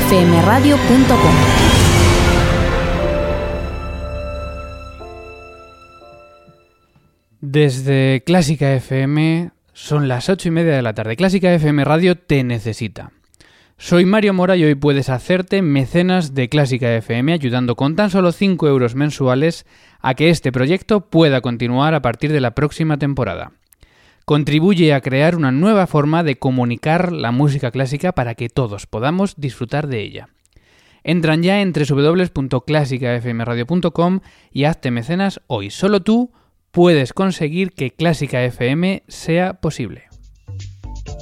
clásicafmradio.com. Desde Clásica FM son las ocho y media de la tarde. Clásica FM Radio te necesita. Soy Mario Mora y hoy puedes hacerte mecenas de Clásica FM ayudando con tan solo 5 euros mensuales a que este proyecto pueda continuar a partir de la próxima temporada. Contribuye a crear una nueva forma de comunicar la música clásica para que todos podamos disfrutar de ella. Entran ya en www.clásicafmradio.com y hazte mecenas hoy. Solo tú puedes conseguir que Clásica FM sea posible.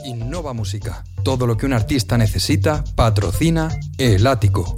Innova Música. Todo lo que un artista necesita, patrocina El Ático.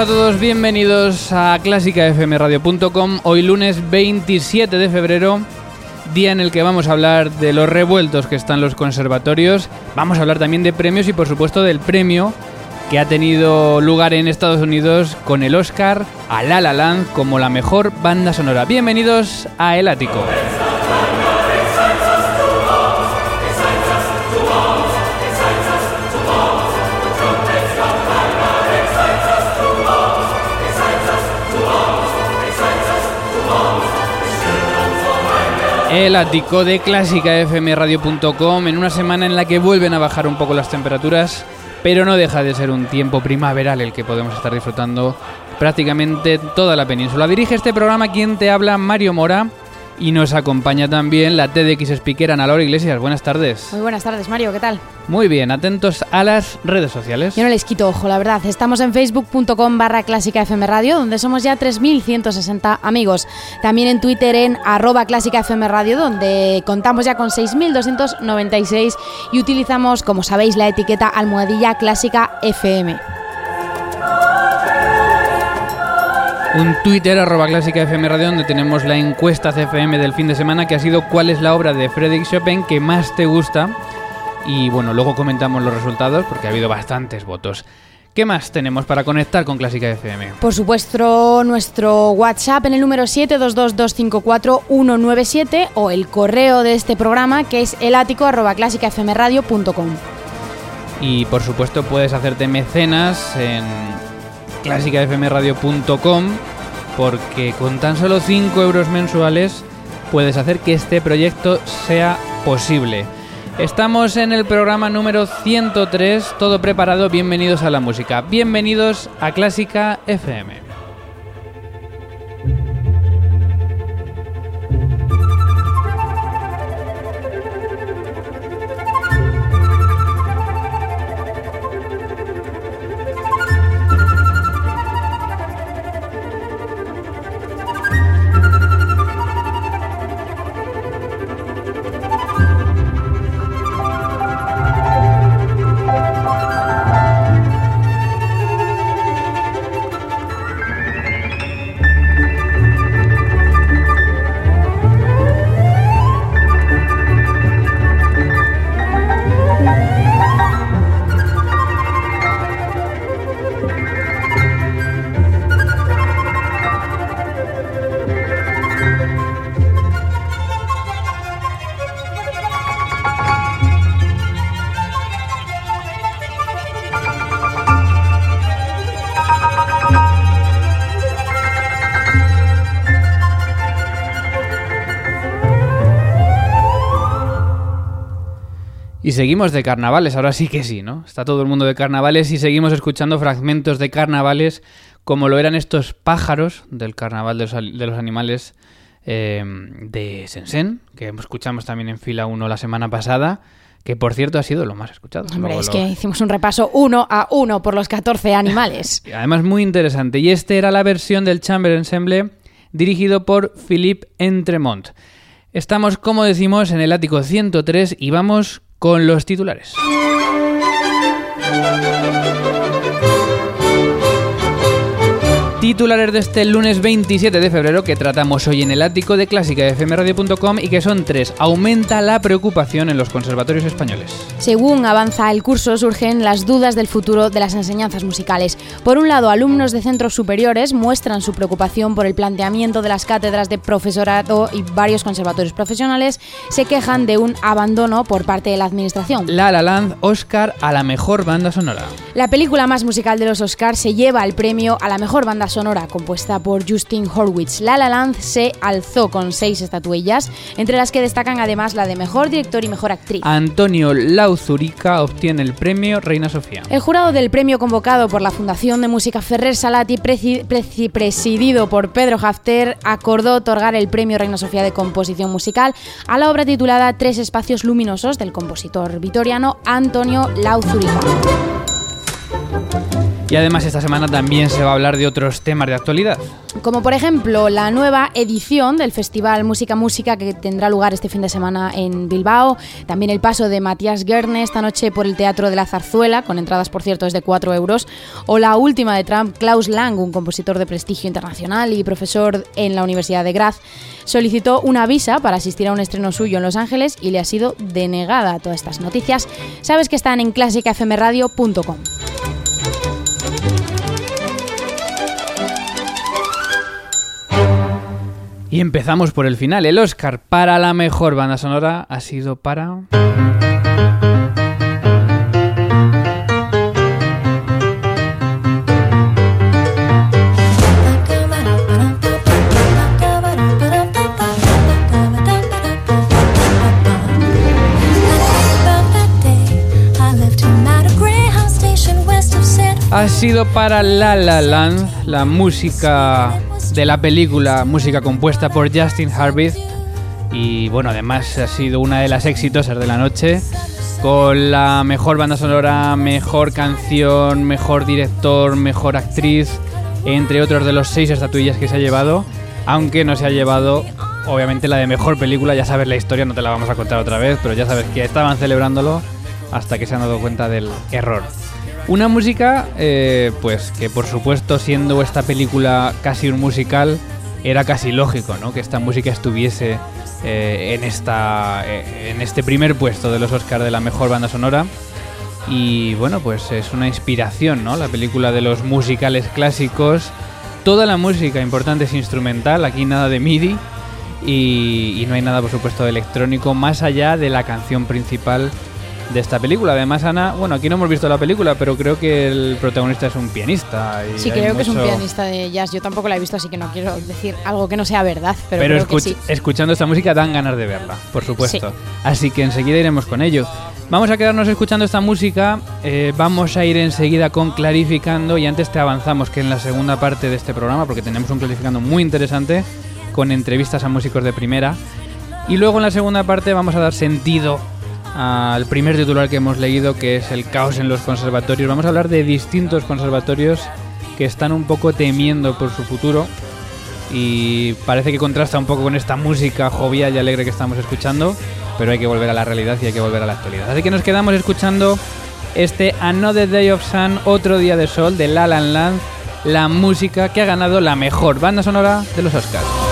A todos, bienvenidos a clásicafmradio.com. Hoy lunes 27 de febrero, día en el que vamos a hablar de los revueltos que están los conservatorios. Vamos a hablar también de premios y por supuesto del premio que ha tenido lugar en Estados Unidos con el Oscar a La La Land como la mejor banda sonora. Bienvenidos a El Ático. El ático de clásicafmradio.com en una semana en la que vuelven a bajar un poco las temperaturas, pero no deja de ser un tiempo primaveral el que podemos estar disfrutando prácticamente toda la península. Dirige este programa quien te habla, Mario Mora. Y nos acompaña también la TDX Speaker Ana Laura Iglesias. Buenas tardes. Muy buenas tardes, Mario, ¿qué tal? Muy bien, atentos a las redes sociales. Yo no les quito ojo, la verdad. Estamos en facebook.com barra clásica FM Radio, donde somos ya 3.160 amigos. También en Twitter en arroba clásica FM Radio, donde contamos ya con 6.296 y utilizamos, como sabéis, la etiqueta almohadilla clásica FM. Un Twitter arroba clásica FM Radio donde tenemos la encuesta CFM del fin de semana que ha sido cuál es la obra de Frédéric Chopin que más te gusta. Y bueno, luego comentamos los resultados porque ha habido bastantes votos. ¿Qué más tenemos para conectar con Clásica FM? Por supuesto, nuestro WhatsApp en el número 722254197 o el correo de este programa que es elático.clásicafmradio.com. Y por supuesto puedes hacerte mecenas en clásicafmradio.com porque con tan solo 5 euros mensuales puedes hacer que este proyecto sea posible. Estamos en el programa número 103, todo preparado, bienvenidos a la música, bienvenidos a Clásica FM. Seguimos de carnavales, ahora sí que sí, ¿no? Está todo el mundo de carnavales y seguimos escuchando fragmentos de carnavales como lo eran estos pájaros del carnaval de los, de los animales eh, de Sensen, que escuchamos también en fila 1 la semana pasada, que por cierto ha sido lo más escuchado. Hombre, Luego es lo- que hicimos un repaso uno a uno por los 14 animales. Además muy interesante. Y este era la versión del Chamber Ensemble dirigido por Philippe Entremont. Estamos, como decimos, en el ático 103 y vamos con los titulares. Titulares de este lunes 27 de febrero que tratamos hoy en el ático de clásica de fmradio.com y que son tres. Aumenta la preocupación en los conservatorios españoles. Según avanza el curso, surgen las dudas del futuro de las enseñanzas musicales. Por un lado, alumnos de centros superiores muestran su preocupación por el planteamiento de las cátedras de profesorado y varios conservatorios profesionales se quejan de un abandono por parte de la administración. La La Land Oscar a la mejor banda sonora. La película más musical de los Oscars se lleva el premio a la mejor banda sonora compuesta por Justin Horwitz. La La Land se alzó con seis estatuillas, entre las que destacan además la de mejor director y mejor actriz. Antonio Lauzurica obtiene el premio Reina Sofía. El jurado del premio convocado por la Fundación de Música Ferrer Salati, presi- presi- presidido por Pedro Hafter, acordó otorgar el premio Reina Sofía de Composición Musical a la obra titulada Tres espacios luminosos del compositor vitoriano Antonio Lauzurica. Y además esta semana también se va a hablar de otros temas de actualidad. Como por ejemplo la nueva edición del Festival Música Música que tendrá lugar este fin de semana en Bilbao, también el paso de Matías Guerne esta noche por el Teatro de la Zarzuela, con entradas por cierto es de 4 euros, o la última de Trump, Klaus Lang, un compositor de prestigio internacional y profesor en la Universidad de Graz, solicitó una visa para asistir a un estreno suyo en Los Ángeles y le ha sido denegada todas estas noticias. Sabes que están en clásicafmradio.com. Y empezamos por el final. El Oscar para la mejor banda sonora ha sido para... Ha sido para La La Land, la música de la película, música compuesta por Justin Harvey. Y bueno, además ha sido una de las exitosas de la noche, con la mejor banda sonora, mejor canción, mejor director, mejor actriz, entre otros de los seis estatuillas que se ha llevado, aunque no se ha llevado obviamente la de mejor película, ya sabes la historia, no te la vamos a contar otra vez, pero ya sabes que estaban celebrándolo hasta que se han dado cuenta del error. Una música, eh, pues que por supuesto siendo esta película casi un musical, era casi lógico, ¿no? Que esta música estuviese eh, en, esta, eh, en este primer puesto de los Oscars de la mejor banda sonora. Y bueno, pues es una inspiración, ¿no? La película de los musicales clásicos. Toda la música importante es instrumental, aquí nada de MIDI. Y, y no hay nada, por supuesto, de electrónico, más allá de la canción principal de esta película. Además, Ana, bueno, aquí no hemos visto la película, pero creo que el protagonista es un pianista. Y Sí, creo que es un pianista de jazz. Yo tampoco la he visto, así que no quiero decir algo que no sea verdad, pero, Pero, creo que escuch- sí. escuchando esta música dan ganas de verla, por supuesto. Sí. Así que enseguida iremos con ello. Vamos a quedarnos escuchando esta música, eh, vamos a ir enseguida con Clarificando y antes te avanzamos que en la segunda parte de este programa, porque tenemos un Clarificando muy interesante, con entrevistas a músicos de primera. Y luego en la segunda parte vamos a dar sentido al primer titular que hemos leído, que es el caos en los conservatorios. Vamos a hablar de distintos conservatorios que están un poco temiendo por su futuro y parece que contrasta un poco con esta música jovial y alegre que estamos escuchando, pero hay que volver a la realidad y hay que volver a la actualidad. Así que nos quedamos escuchando este Another Day of Sun, otro día de sol de La La Land, la música que ha ganado la mejor banda sonora de los Oscars.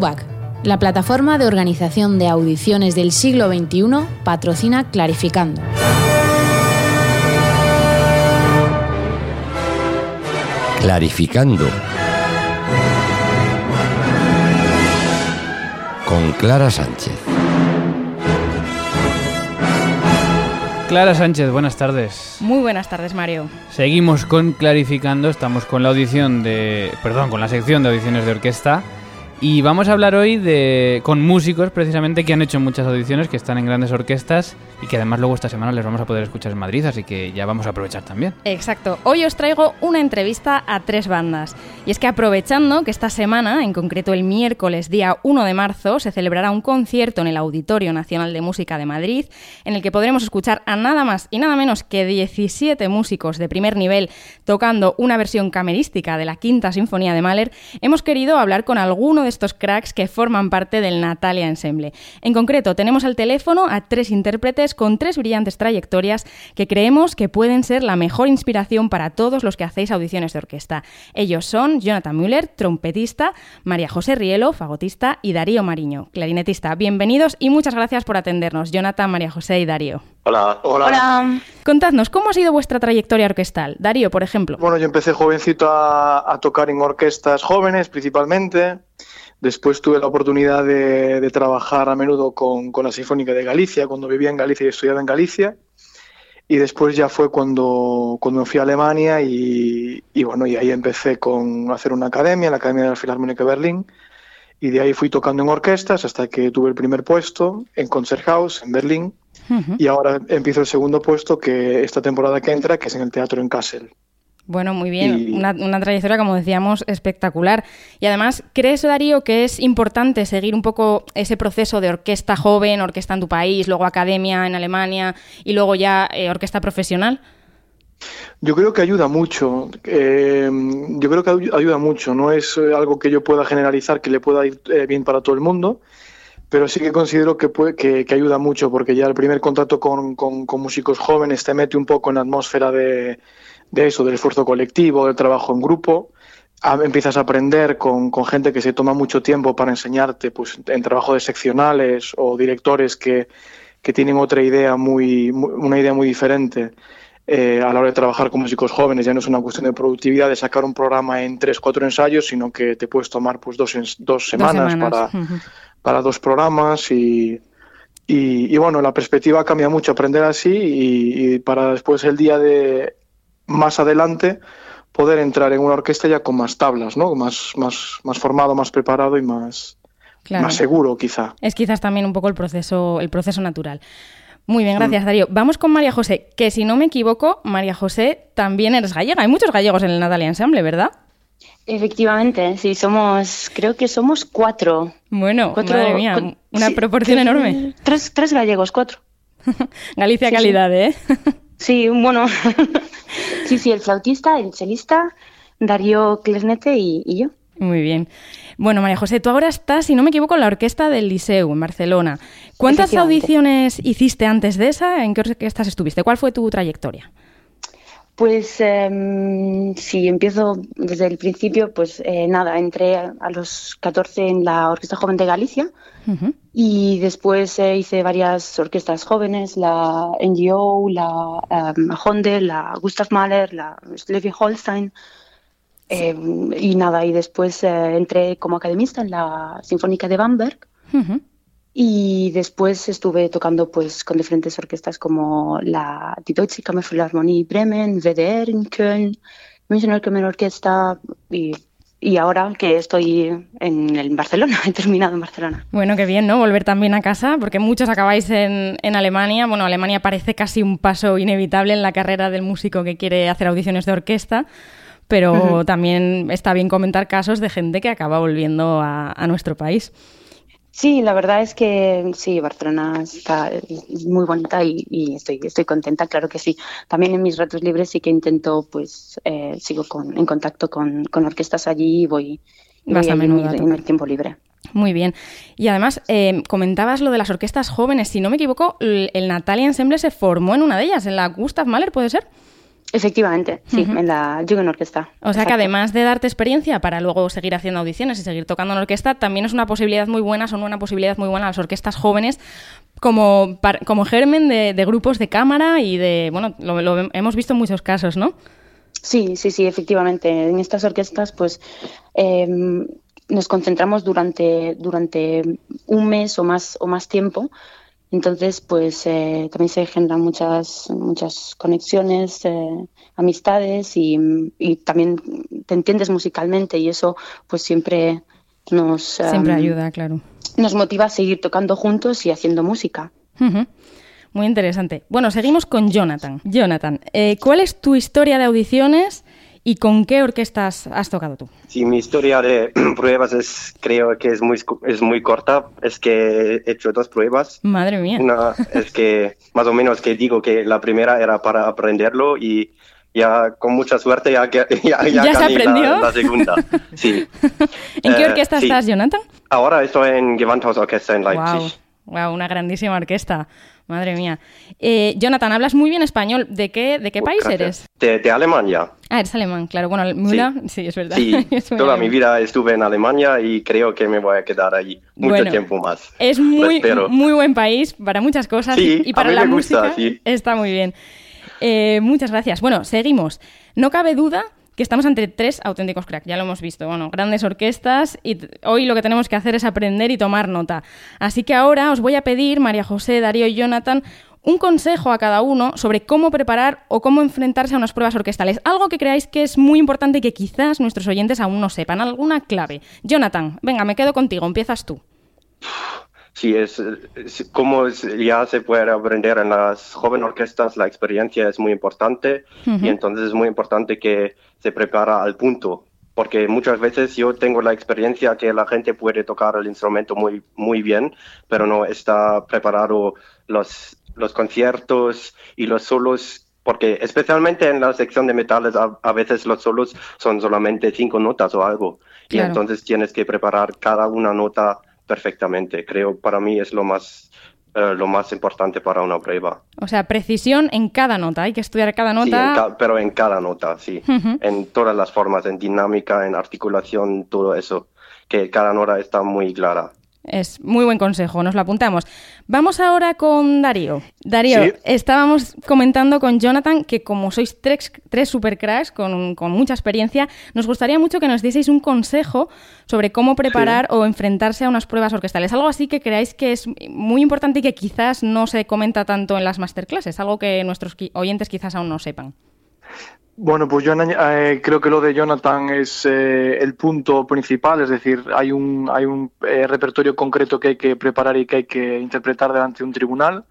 MUBAC, la plataforma de organización de audiciones del siglo XXI, patrocina Clarificando. Clarificando. Con Clara Sánchez. Clara Sánchez, buenas tardes. Muy buenas tardes, Mario. Seguimos con Clarificando, estamos con la audición de... Perdón, con la sección de audiciones de orquesta. Y vamos a hablar hoy de con músicos precisamente que han hecho muchas audiciones, que están en grandes orquestas y que además luego esta semana les vamos a poder escuchar en Madrid, así que ya vamos a aprovechar también. Exacto. Hoy os traigo una entrevista a tres bandas. Y es que aprovechando que esta semana, en concreto el miércoles día 1 de marzo, se celebrará un concierto en el Auditorio Nacional de Música de Madrid, en el que podremos escuchar a nada más y nada menos que 17 músicos de primer nivel tocando una versión camerística de la Quinta Sinfonía de Mahler, hemos querido hablar con alguno de estos cracks que forman parte del Natalia Ensemble. En concreto, tenemos al teléfono a tres intérpretes con tres brillantes trayectorias que creemos que pueden ser la mejor inspiración para todos los que hacéis audiciones de orquesta. Ellos son Jonathan Müller, trompetista, María José Rielo, fagotista y Darío Mariño, clarinetista. Bienvenidos y muchas gracias por atendernos, Jonathan, María José y Darío. Hola. Hola. Contadnos, ¿cómo ha sido vuestra trayectoria orquestal? Darío, por ejemplo. Bueno, yo empecé jovencito a, a tocar en orquestas jóvenes principalmente. Después tuve la oportunidad de, de trabajar a menudo con, con, la Sinfónica de Galicia, cuando vivía en Galicia y estudiaba en Galicia. Y después ya fue cuando, cuando fui a Alemania y, y, bueno, y ahí empecé con hacer una academia, la Academia de la Filarmónica de Berlín. Y de ahí fui tocando en orquestas hasta que tuve el primer puesto en Concerthaus, en Berlín. Uh -huh. Y ahora empiezo el segundo puesto, que esta temporada que entra, que es en el Teatro en Kassel. Bueno, muy bien. Y... Una, una, trayectoria, como decíamos, espectacular. Y además, ¿crees, Darío, que es importante seguir un poco ese proceso de orquesta joven, orquesta en tu país, luego academia en Alemania y luego ya eh, orquesta profesional? Yo creo que ayuda mucho. Eh, yo creo que ayuda mucho. No es eh, algo que yo pueda generalizar, que le pueda ir eh, bien para todo el mundo, pero sí que considero que, puede, que, que ayuda mucho, porque ya el primer contacto con, con, con, músicos jóvenes te mete un poco en la atmósfera de, de eso, del esfuerzo colectivo, del trabajo en grupo. empiezas a aprender con, con, gente que se toma mucho tiempo para enseñarte, pues en trabajo de seccionales o directores que, que tienen otra idea muy, muy, una idea muy diferente eh, a la hora de trabajar con músicos jóvenes. Ya no es una cuestión de productividad, de sacar un programa en tres, cuatro ensayos, sino que te puedes tomar pues dos, dos, semanas, dos semanas. Para, uh -huh. para dos programas y, y, y, bueno, la perspectiva cambia mucho, aprender así y, y para después el día de más adelante poder entrar en una orquesta ya con más tablas, ¿no? Más, más, más formado, más preparado y más, claro. más seguro, quizá. Es quizás también un poco el proceso, el proceso natural. Muy bien, gracias Darío. Vamos con María José, que si no me equivoco, María José también eres gallega. Hay muchos gallegos en el Natalia Ensemble, ¿verdad? Efectivamente, sí, somos, creo que somos cuatro. Bueno, cuatro, madre mía, cu una sí, proporción tres, enorme. Tres, tres gallegos, cuatro. Galicia sí, calidad, sí. ¿eh? sí, bueno, sí, sí, el flautista, el chelista, Darío Clernete y, y yo. Muy bien. Bueno, María José, tú ahora estás, si no me equivoco, en la orquesta del Liceu, en Barcelona. ¿Cuántas audiciones hiciste antes de esa? ¿En qué orquestas estuviste? ¿Cuál fue tu trayectoria? Pues eh, si empiezo desde el principio, pues eh, nada, entré a los 14 en la Orquesta Joven de Galicia uh -huh. y después eh, hice varias orquestas jóvenes, la NGO, la um, Honde, la Gustav Mahler, la Schleswig Holstein. Eh, y nada, y después eh, entré como academista en la Sinfónica de Bamberg. Uh -huh. Y después estuve tocando pues con diferentes orquestas como la Die Deutsche Kammerphilharmonie Bremen, WDR en Köln, Münchener Kammerorchester y, y ahora que estoy en, Barcelona, he terminado en Barcelona. Bueno, qué bien, ¿no? Volver también a casa, porque muchos acabáis en, en Alemania. Bueno, Alemania parece casi un paso inevitable en la carrera del músico que quiere hacer audiciones de orquesta pero uh -huh. también está bien comentar casos de gente que acaba volviendo a, a, nuestro país. Sí, la verdad es que sí, Barcelona está muy bonita y, y estoy, estoy contenta, claro que sí. También en mis ratos libres sí que intento, pues, eh, sigo con, en contacto con, con, orquestas allí y voy, Vas voy a menudo en, en el tiempo libre. Muy bien. Y además, eh, comentabas lo de las orquestas jóvenes. Si no me equivoco, el, el Natalia Ensemble se formó en una de ellas, en la Gustav Mahler, ¿puede ser? Efectivamente, sí, en la Jugend Orquesta. O sea que además de darte experiencia para luego seguir haciendo audiciones y seguir tocando en orquesta, también es una posibilidad muy buena, son una posibilidad muy buena las orquestas jóvenes como, como germen de, grupos de cámara y de, bueno, lo, hemos visto en muchos casos, ¿no? Sí, sí, sí, efectivamente. En estas orquestas, pues em, nos concentramos durante, durante un mes o más, o más tiempo entonces, pues eh, también se generan muchas, muchas conexiones, eh, amistades y, también te entiendes musicalmente y eso pues siempre nos... Siempre ayuda, claro. Nos motiva a seguir tocando juntos y haciendo música. Muy interesante. Bueno, seguimos con Jonathan. Jonathan, eh, ¿cuál es tu historia de audiciones ¿Y con qué orquestas has tocado tú? Sí, mi historia de pruebas es, creo que es muy, es muy corta. Es que he hecho dos pruebas. Madre mía. Una es que más o menos que digo que la primera era para aprenderlo y ya con mucha suerte ya, ya, ya, ¿Ya se aprendió? La, segunda. Sí. ¿En qué eh, orquesta estás, Jonathan? Ahora estoy en Gewandhaus Orquesta en Leipzig. Wow. una grandísima orquesta. Madre mía. Eh, Jonathan, hablas muy bien español. ¿De qué, de qué país eres? De, Alemania. Ah, eres alemán, claro. Bueno, Müller, sí, es verdad. Sí, toda mi vida estuve en Alemania y creo que me voy a quedar allí mucho tiempo más. Es muy, muy buen país para muchas cosas y para la música está muy bien. Eh, muchas gracias. Bueno, seguimos. No cabe duda que estamos ante tres auténticos cracks, ya lo hemos visto, bueno, grandes orquestas y hoy lo que tenemos que hacer es aprender y tomar nota. Así que ahora os voy a pedir, María José, Darío y Jonathan, un consejo a cada uno sobre cómo preparar o cómo enfrentarse a unas pruebas orquestales. Algo que creáis que es muy importante y que quizás nuestros oyentes aún no sepan. Alguna clave. Jonathan, venga, me quedo contigo, empiezas tú. Sí, es, como ya se puede aprender en las jóvenes orquestas, la experiencia es muy importante y entonces es muy importante que se prepara al punto, porque muchas veces yo tengo la experiencia que la gente puede tocar el instrumento muy, muy bien, pero no está preparado los, los conciertos y los solos porque especialmente en la sección de metales a, veces los solos son solamente cinco notas o algo y entonces tienes que preparar cada una nota perfectamente. Creo para mí es lo más eh, lo más importante para una prueba. O sea, precisión en cada nota, hay que estudiar cada nota. pero en cada nota, sí. En todas las formas, en dinámica, en articulación, todo eso, que cada nota está muy clara. Es muy buen consejo, nos lo apuntamos. Vamos ahora con Darío. Darío, estábamos comentando con Jonathan que como sois tres, tres supercracks con, con, mucha experiencia, nos gustaría mucho que nos dieseis un consejo sobre cómo preparar o enfrentarse a unas pruebas orquestales. Algo así que creáis que es muy importante y que quizás no se comenta tanto en las masterclasses, algo que nuestros oyentes quizás aún no sepan. Bueno, pues yo eh, creo que lo de Jonathan es eh, el punto principal, es decir, hay un, hay un eh, repertorio concreto que hay que preparar y que hay que interpretar delante de un tribunal,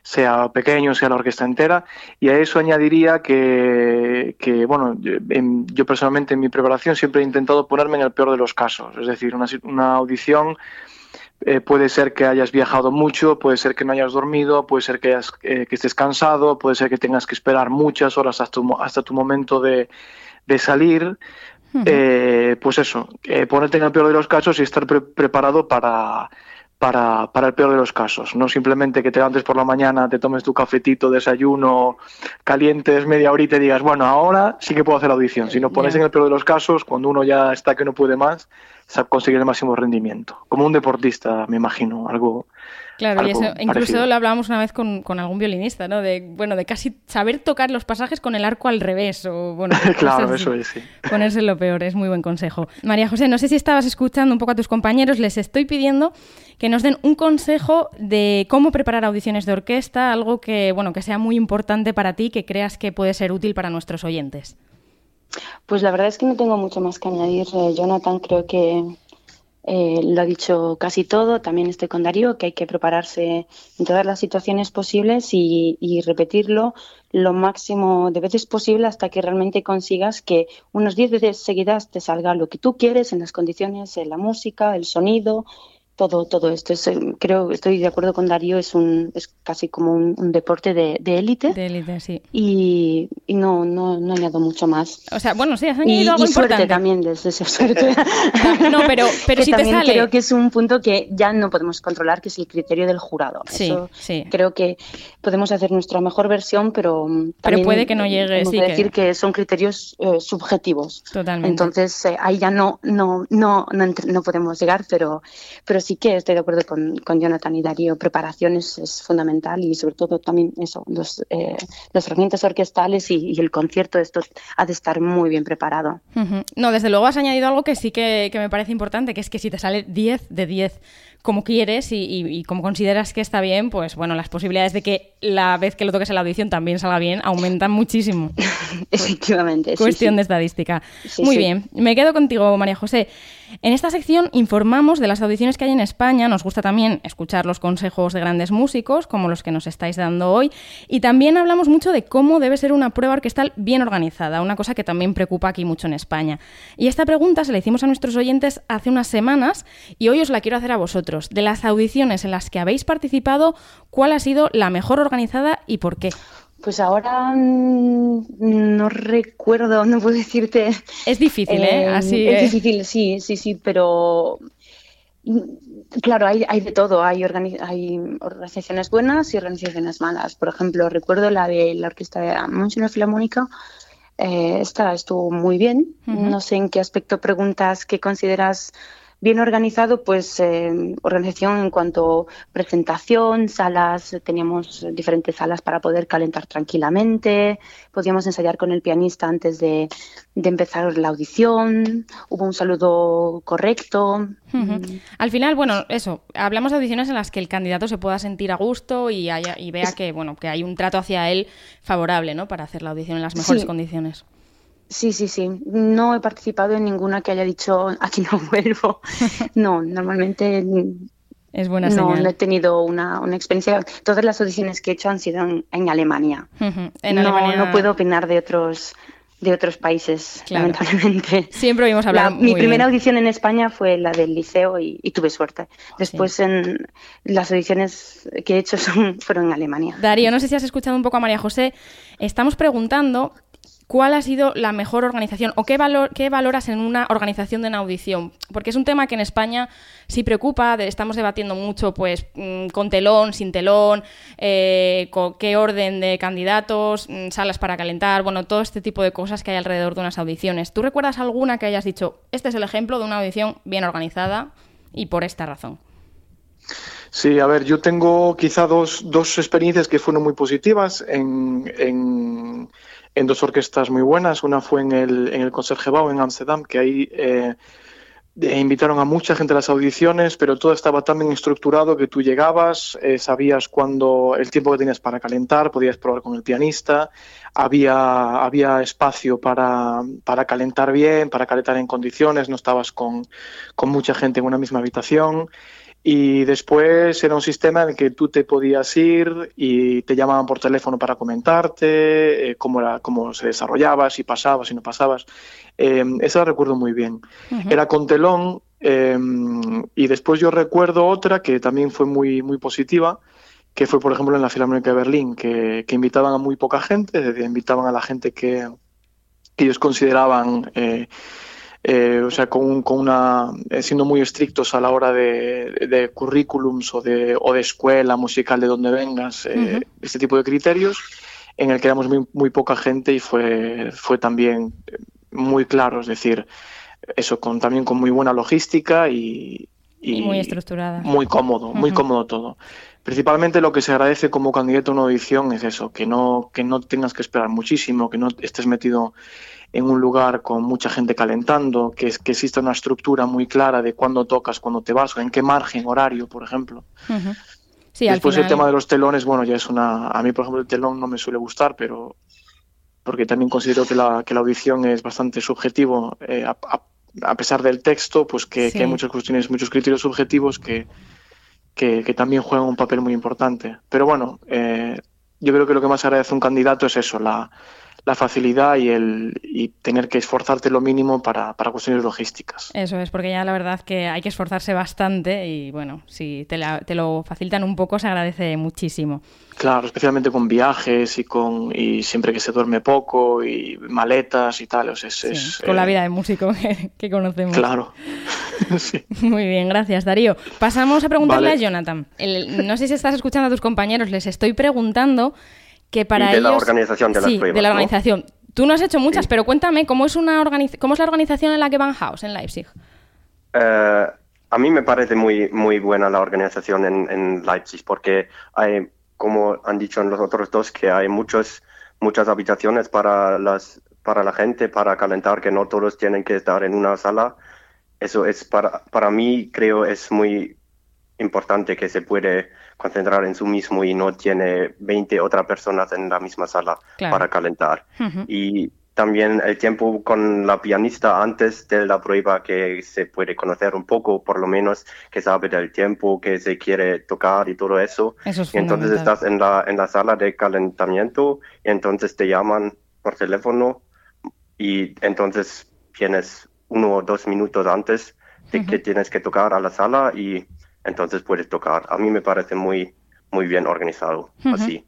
sea pequeño, sea la orquesta entera, y a eso añadiría que, que bueno, yo personalmente en mi preparación siempre he intentado ponerme en el peor de los casos, es decir, una, una audición eh, puede ser que hayas viajado mucho, puede ser que no hayas dormido, puede ser que, hayas, eh, que estés cansado, puede ser que tengas que esperar muchas horas hasta tu, hasta tu momento de, de salir. Eh, pues eso, ponerte en el peor de los casos y estar preparado para, para, para, el peor de los casos. No simplemente que te levantes por la mañana, te tomes tu cafetito, desayuno, calientes media horita y digas, bueno, ahora sí que puedo hacer la audición. Si no pones en el peor de los casos, cuando uno ya está que no puede más, conseguir el máximo rendimiento. Como un deportista, me imagino, algo. Claro, y eso, incluso lo hablábamos una vez con, algún violinista, ¿no? De, bueno, de casi saber tocar los pasajes con el arco al revés, o bueno. claro, eso es, sí. Ponerse lo peor, es muy buen consejo. María José, no sé si estabas escuchando un poco a tus compañeros, les estoy pidiendo que nos den un consejo de cómo preparar audiciones de orquesta, algo que, bueno, que sea muy importante para ti, que creas que puede ser útil para nuestros oyentes. Pues la verdad es que no tengo mucho más que añadir, eh, Jonathan. Creo que eh, lo ha dicho casi todo. También estoy con Darío, que hay que prepararse en todas las situaciones posibles y, repetirlo lo máximo de veces posible hasta que realmente consigas que unas 10 veces seguidas te salga lo que tú quieres en las condiciones, en la música, el sonido, todo, todo esto. Es, creo, estoy de acuerdo con Darío, es un, es casi como un, deporte de élite. De élite, sí. Y, y, no, no, no añado mucho más. O sea, bueno, sí, has añadido algo y suerte también, desde esa suerte. no, pero, pero si te sale. Creo que es un punto que ya no podemos controlar, que es el criterio del jurado. Sí, sí. Creo que podemos hacer nuestra mejor versión, pero. Pero puede que no llegue, sí. decir que... son criterios eh, subjetivos. Totalmente. Entonces, eh, ahí ya no, no, no, no, no podemos llegar, pero, pero sí que estoy de acuerdo con, con Jonathan y Darío. Preparación es, fundamental y sobre todo también eso, los, eh, los fragmentos orquestales y, el concierto, esto ha de estar muy bien preparado. No, desde luego has añadido algo que sí que, que me parece importante, que es que si te sale 10 de 10 como quieres y, como consideras que está bien, pues bueno, las posibilidades de que la vez que lo toques en la audición también salga bien aumentan muchísimo. Efectivamente. Cuestión de estadística. Muy bien, me quedo contigo, María José. En esta sección informamos de las audiciones que hay en España, nos gusta también escuchar los consejos de grandes músicos, como los que nos estáis dando hoy, y también hablamos mucho de cómo debe ser una prueba orquestal bien organizada, una cosa que también preocupa aquí mucho en España. Y esta pregunta se la hicimos a nuestros oyentes hace unas semanas y hoy os la quiero hacer a vosotros. De las audiciones en las que habéis participado, ¿cuál ha sido la mejor organizada y por qué? Pues ahora mm, no recuerdo, no puedo decirte. Es difícil, ¿eh? Así es difícil, sí, sí, sí, pero mm, claro, hay, hay de todo. Hay, hay organizaciones buenas y organizaciones malas. Por ejemplo, recuerdo la de la Orquesta de la Filarmónica. Eh, esta estuvo muy bien. No sé en qué aspecto preguntas qué consideras bien organizado, pues eh, organización en cuanto a presentación, salas, teníamos diferentes salas para poder calentar tranquilamente, podíamos ensayar con el pianista antes de, empezar la audición, hubo un saludo correcto. Al final, bueno, eso, hablamos de audiciones en las que el candidato se pueda sentir a gusto y, y vea que, bueno, que hay un trato hacia él favorable, ¿no? Para hacer la audición en las mejores condiciones. Sí, sí, sí. No he participado en ninguna que haya dicho aquí no vuelvo. No, normalmente es buena no, no he tenido una, una, experiencia. Todas las audiciones que he hecho han sido en, Alemania. en no, Alemania. No puedo opinar de otros de otros países, lamentablemente. Siempre oímos hablar. mi primera audición en España fue la del liceo y, tuve suerte. Después en las audiciones que he hecho son, fueron en Alemania. Darío, no sé si has escuchado un poco a María José. Estamos preguntando ¿Cuál ha sido la mejor organización o qué, valor, qué valoras en una organización de una audición? Porque es un tema que en España sí preocupa, estamos debatiendo mucho pues mm, con telón, sin telón, eh, qué orden de candidatos, mm, salas para calentar, bueno, todo este tipo de cosas que hay alrededor de unas audiciones. ¿Tú recuerdas alguna que hayas dicho, este es el ejemplo de una audición bien organizada y por esta razón? Sí, a ver, yo tengo quizá dos, dos experiencias que fueron muy positivas en, en en dos orquestas muy buenas. Una fue en el, en el Concertgebouw en Amsterdam, que ahí eh, eh, invitaron a mucha gente a las audiciones, pero todo estaba tan bien estructurado que tú llegabas, eh, sabías cuándo el tiempo que tenías para calentar, podías probar con el pianista, había, había espacio para, para calentar bien, para calentar en condiciones, no estabas con, con mucha gente en una misma habitación. Y después era un sistema en el que tú te podías ir y te llamaban por teléfono para comentarte eh, cómo, era, cómo se desarrollaba, si pasabas, si no pasabas. Eh, eso lo recuerdo muy bien. Era con telón eh, y después yo recuerdo otra que también fue muy, muy positiva, que fue, por ejemplo, en la Filarmónica de Berlín, que, que invitaban a muy poca gente, invitaban a la gente que, que ellos consideraban eh, o sea, con, con una, eh, siendo muy estrictos a la hora de, de currículums o de, o de escuela musical de donde vengas, eh, este tipo de criterios, en el que éramos muy, muy poca gente y fue, fue también muy claro, es decir, eso con, también con muy buena logística y, y, muy estructurada. Muy cómodo, muy cómodo todo. Principalmente lo que se agradece como candidato a una audición es eso, que no, que no tengas que esperar muchísimo, que no estés metido en un lugar con mucha gente calentando, que, que exista una estructura muy clara de cuándo tocas, cuándo te vas, en qué margen horario, por ejemplo. Después el tema de los telones, bueno, ya es una... A mí, por ejemplo, el telón no me suele gustar, pero porque también considero que la, que la audición es bastante subjetivo, eh, a, pesar del texto, pues que, hay muchas cuestiones, muchos criterios subjetivos que, que, también juegan un papel muy importante. Pero bueno, eh, yo creo que lo que más agradece a un candidato es eso, la, la facilidad y el y tener que esforzarte lo mínimo para, para, cuestiones logísticas. Eso es, porque ya la verdad que hay que esforzarse bastante y bueno, si te, te lo facilitan un poco se agradece muchísimo. Claro, especialmente con viajes y con y siempre que se duerme poco y maletas y tal. O sea, es, con la eh, vida de músico que, conocemos. Claro. Muy bien, gracias Darío. Pasamos a preguntarle a Jonathan. no sé si estás escuchando a tus compañeros, les estoy preguntando que para de ellos... la organización de las sí, de la organización. Tú no has hecho muchas, pero cuéntame, ¿cómo es, una cómo es la organización en la que van House, en Leipzig? Eh, a mí me parece muy, muy buena la organización en, en, Leipzig porque hay, como han dicho en los otros dos, que hay muchos, muchas habitaciones para, las, para la gente, para calentar, que no todos tienen que estar en una sala. Eso es para, para mí, creo, es muy importante que se puede concentrar en su mismo y no tiene 20 otras personas en la misma sala para calentar. Y también el tiempo con la pianista antes de la prueba que se puede conocer un poco, por lo menos que sabe del tiempo que se quiere tocar y todo eso. y entonces estás en la, en la sala de calentamiento y entonces te llaman por teléfono y entonces tienes uno o dos minutos antes de que tienes que tocar a la sala y entonces puedes tocar. A mí me parece muy, muy bien organizado así.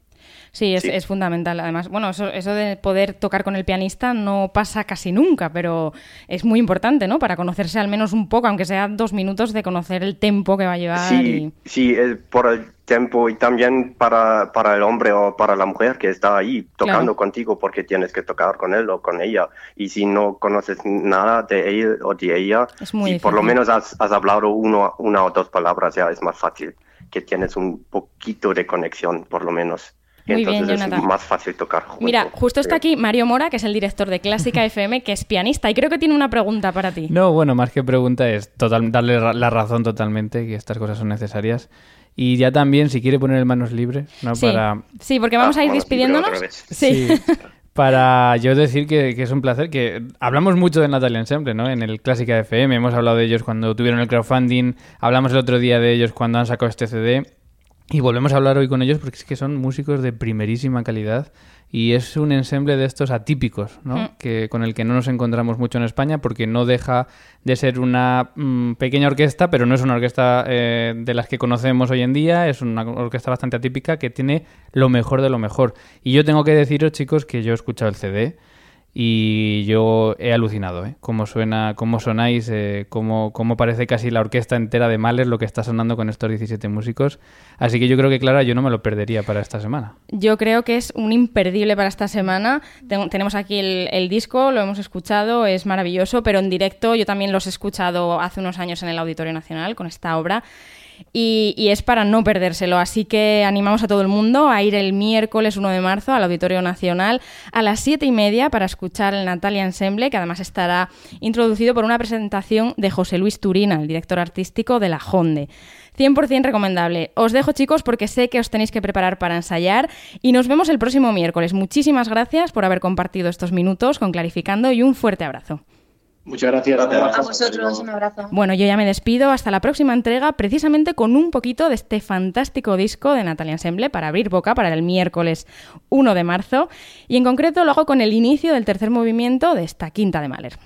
Sí es, fundamental. Además, bueno, eso, eso, de poder tocar con el pianista no pasa casi nunca, pero es muy importante, ¿no? Para conocerse al menos un poco, aunque sea dos minutos de conocer el tempo que va a llevar. Sí, sí por el tiempo y también para, para el hombre o para la mujer que está ahí tocando contigo porque tienes que tocar con él o con ella. Y si no conoces nada de él o de ella, y por lo menos has, has hablado uno, una o dos palabras, ya es más fácil que tienes un poquito de conexión, por lo menos. Muy bien, Jonathan. Es más fácil tocar. Mira, justo está aquí Mario Mora, que es el director de Clásica FM, que es pianista, y creo que tiene una pregunta para ti. No, bueno, más que pregunta es total, darle la razón totalmente, que estas cosas son necesarias. Y ya también, si quiere poner manos libres, ¿no? Sí, para... sí porque vamos a ir despidiéndonos. Sí. para yo decir que, es un placer, que hablamos mucho de Natalia Ensemble, ¿no? En el Clásica FM, hemos hablado de ellos cuando tuvieron el crowdfunding, hablamos el otro día de ellos cuando han sacado este CD y volvemos a hablar hoy con ellos porque es que son músicos de primerísima calidad y es un ensemble de estos atípicos, ¿no? Mm. Que, con el que no nos encontramos mucho en España porque no deja de ser una mm, pequeña orquesta, pero no es una orquesta eh, de las que conocemos hoy en día, es una orquesta bastante atípica que tiene lo mejor de lo mejor. Y yo tengo que deciros, chicos, que yo he escuchado el CD y yo he alucinado, ¿eh? Cómo suena, cómo sonáis, eh, cómo, cómo, parece casi la orquesta entera de Mahler lo que está sonando con estos 17 músicos. Así que yo creo que, Clara, yo no me lo perdería para esta semana. Yo creo que es un imperdible para esta semana. tenemos aquí el, el, disco, lo hemos escuchado, es maravilloso, pero en directo yo también los he escuchado hace unos años en el Auditorio Nacional con esta obra y, es para no perdérselo. Así que animamos a todo el mundo a ir el miércoles 1 de marzo al Auditorio Nacional a las 7 y media para escuchar el Natalia Ensemble, que además estará introducido por una presentación de José Luis Turina, el director artístico de La Jonde. 100% recomendable. Os dejo chicos porque sé que os tenéis que preparar para ensayar y nos vemos el próximo miércoles. Muchísimas gracias por haber compartido estos minutos con Clarificando y un fuerte abrazo. Muchas gracias. A vosotros, un abrazo. Bueno, yo ya me despido hasta la próxima entrega, precisamente con un poquito de este fantástico disco de Natalia Ensemble para abrir boca para el miércoles 1 de marzo. Y en concreto lo hago con el inicio del tercer movimiento de esta quinta de Mahler.